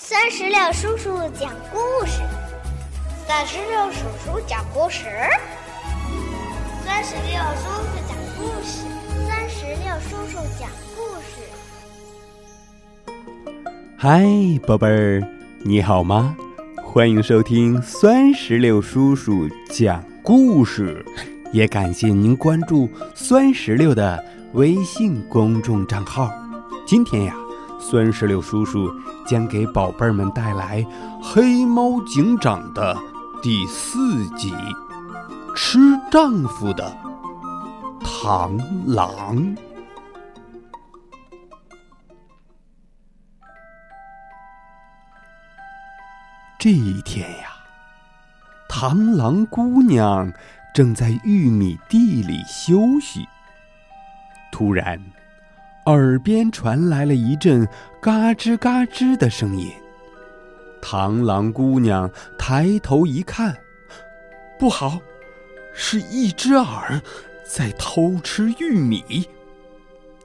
三十六叔叔讲故事，三十六叔叔讲故事，三十六叔叔讲故事，三十六叔叔讲故事。嗨，宝贝儿，你好吗？欢迎收听酸石榴叔叔讲故事，也感谢您关注酸石榴的微信公众账号。今天呀。酸石榴叔叔将给宝贝儿们带来《黑猫警长》的第四集《吃丈夫的螳螂》。这一天呀，螳螂姑娘正在玉米地里休息，突然。耳边传来了一阵嘎吱嘎吱的声音。螳螂姑娘抬头一看，不好，是一只耳在偷吃玉米。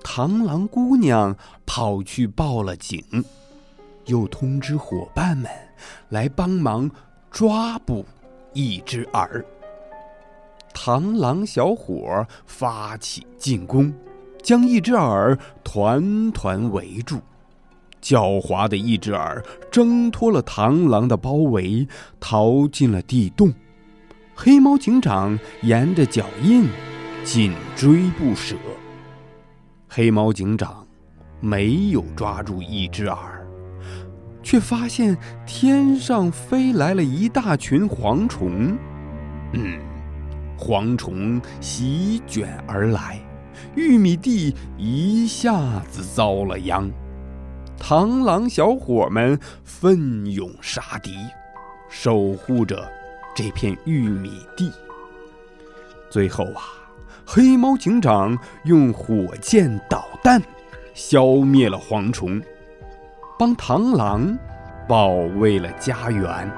螳螂姑娘跑去报了警，又通知伙伴们来帮忙抓捕一只耳。螳螂小伙发起进攻。将一只耳团团围住，狡猾的一只耳挣脱了螳螂的包围，逃进了地洞。黑猫警长沿着脚印紧追不舍。黑猫警长没有抓住一只耳，却发现天上飞来了一大群蝗虫。嗯，蝗虫席卷而来。玉米地一下子遭了殃，螳螂小伙们奋勇杀敌，守护着这片玉米地。最后啊，黑猫警长用火箭导弹消灭了蝗虫，帮螳螂保卫了家园。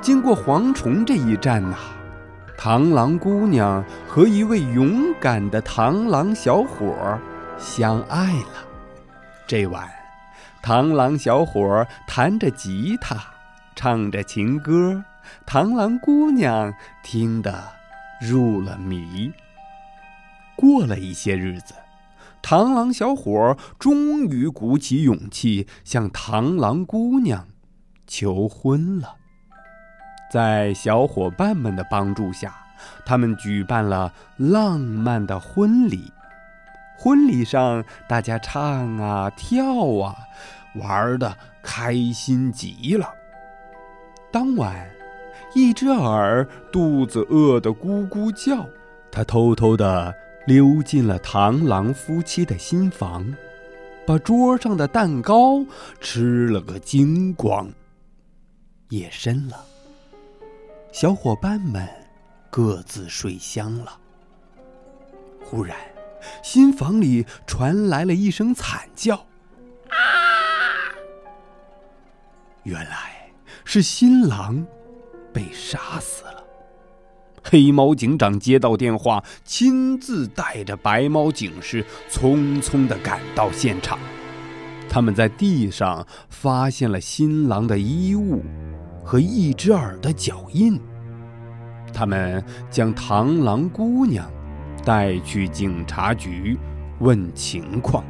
经过蝗虫这一战呐。螳螂姑娘和一位勇敢的螳螂小伙相爱了。这晚，螳螂小伙弹着吉他，唱着情歌，螳螂姑娘听得入了迷。过了一些日子，螳螂小伙终于鼓起勇气向螳螂姑娘求婚了。在小伙伴们的帮助下，他们举办了浪漫的婚礼。婚礼上，大家唱啊跳啊，玩的开心极了。当晚，一只耳肚子饿得咕咕叫，它偷偷的溜进了螳螂夫妻的新房，把桌上的蛋糕吃了个精光。夜深了。小伙伴们各自睡香了。忽然，新房里传来了一声惨叫：“啊！”原来是新郎被杀死了。黑猫警长接到电话，亲自带着白猫警士匆匆的赶到现场。他们在地上发现了新郎的衣物。和一只耳的脚印。他们将螳螂姑娘带去警察局问情况。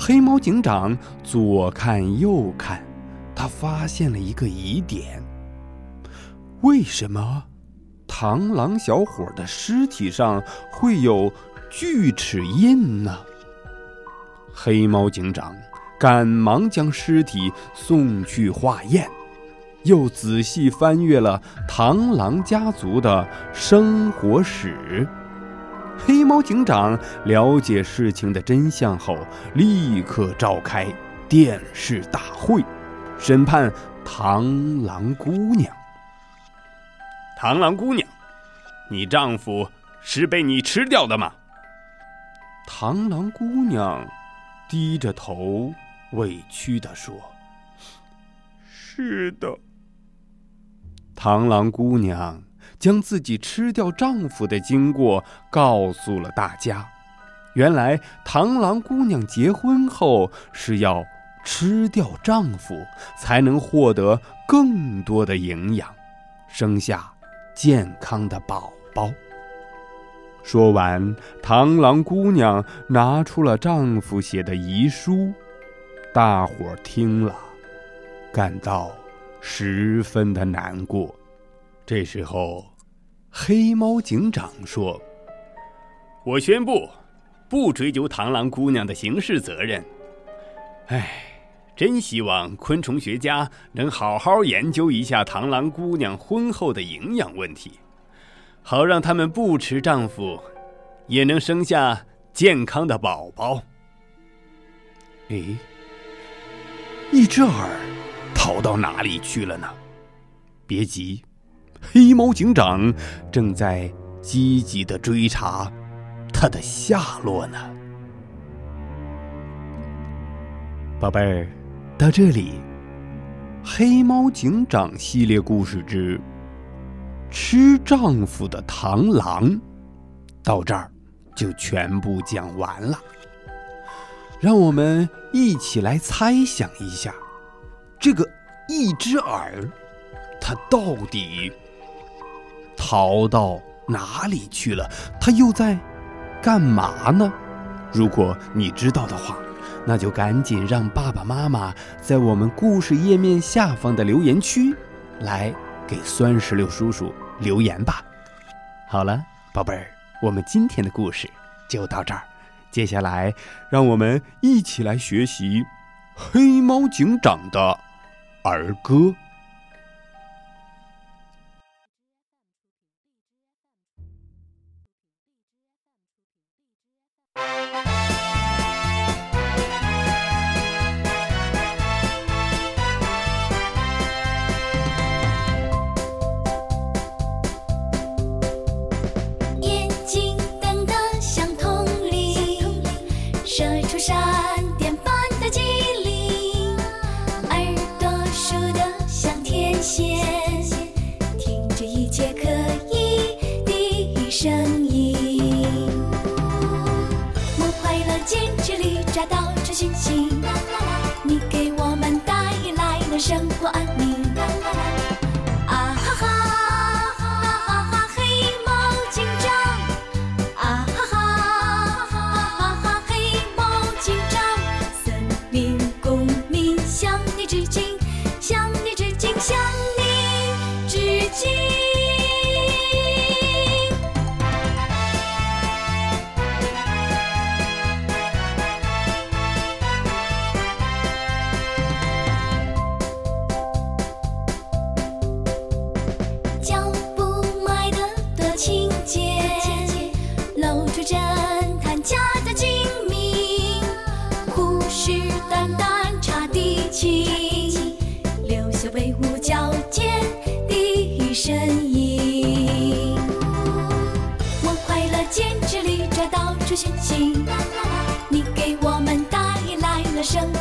黑猫警长左看右看，他发现了一个疑点：为什么螳螂小伙的尸体上会有锯齿印呢？黑猫警长赶忙将尸体送去化验。又仔细翻阅了螳螂家族的生活史。黑猫警长了解事情的真相后，立刻召开电视大会，审判螳螂姑娘。螳螂姑娘，你丈夫是被你吃掉的吗？螳螂姑娘低着头，委屈地说：“是的。”螳螂姑娘将自己吃掉丈夫的经过告诉了大家。原来，螳螂姑娘结婚后是要吃掉丈夫，才能获得更多的营养，生下健康的宝宝。说完，螳螂姑娘拿出了丈夫写的遗书，大伙儿听了，感到十分的难过。这时候，黑猫警长说：“我宣布，不追究螳螂姑娘的刑事责任。唉。”真希望昆虫学家能好好研究一下螳螂姑娘婚后的营养问题，好让他们不吃丈夫，也能生下健康的宝宝。诶，一只耳跑到哪里去了呢？别急，黑猫警长正在积极的追查它的下落呢。宝贝儿。到这里，《黑猫警长》系列故事之《吃丈夫的螳螂》到这儿就全部讲完了。让我们一起来猜想一下，这个一只耳，它到底逃到哪里去了？它又在干嘛呢？如果你知道的话。那就赶紧让爸爸妈妈在我们故事页面下方的留言区，来给酸石榴叔叔留言吧。好了，宝贝儿，我们今天的故事就到这儿。接下来，让我们一起来学习黑猫警长的儿歌。神奇你给我们带来了生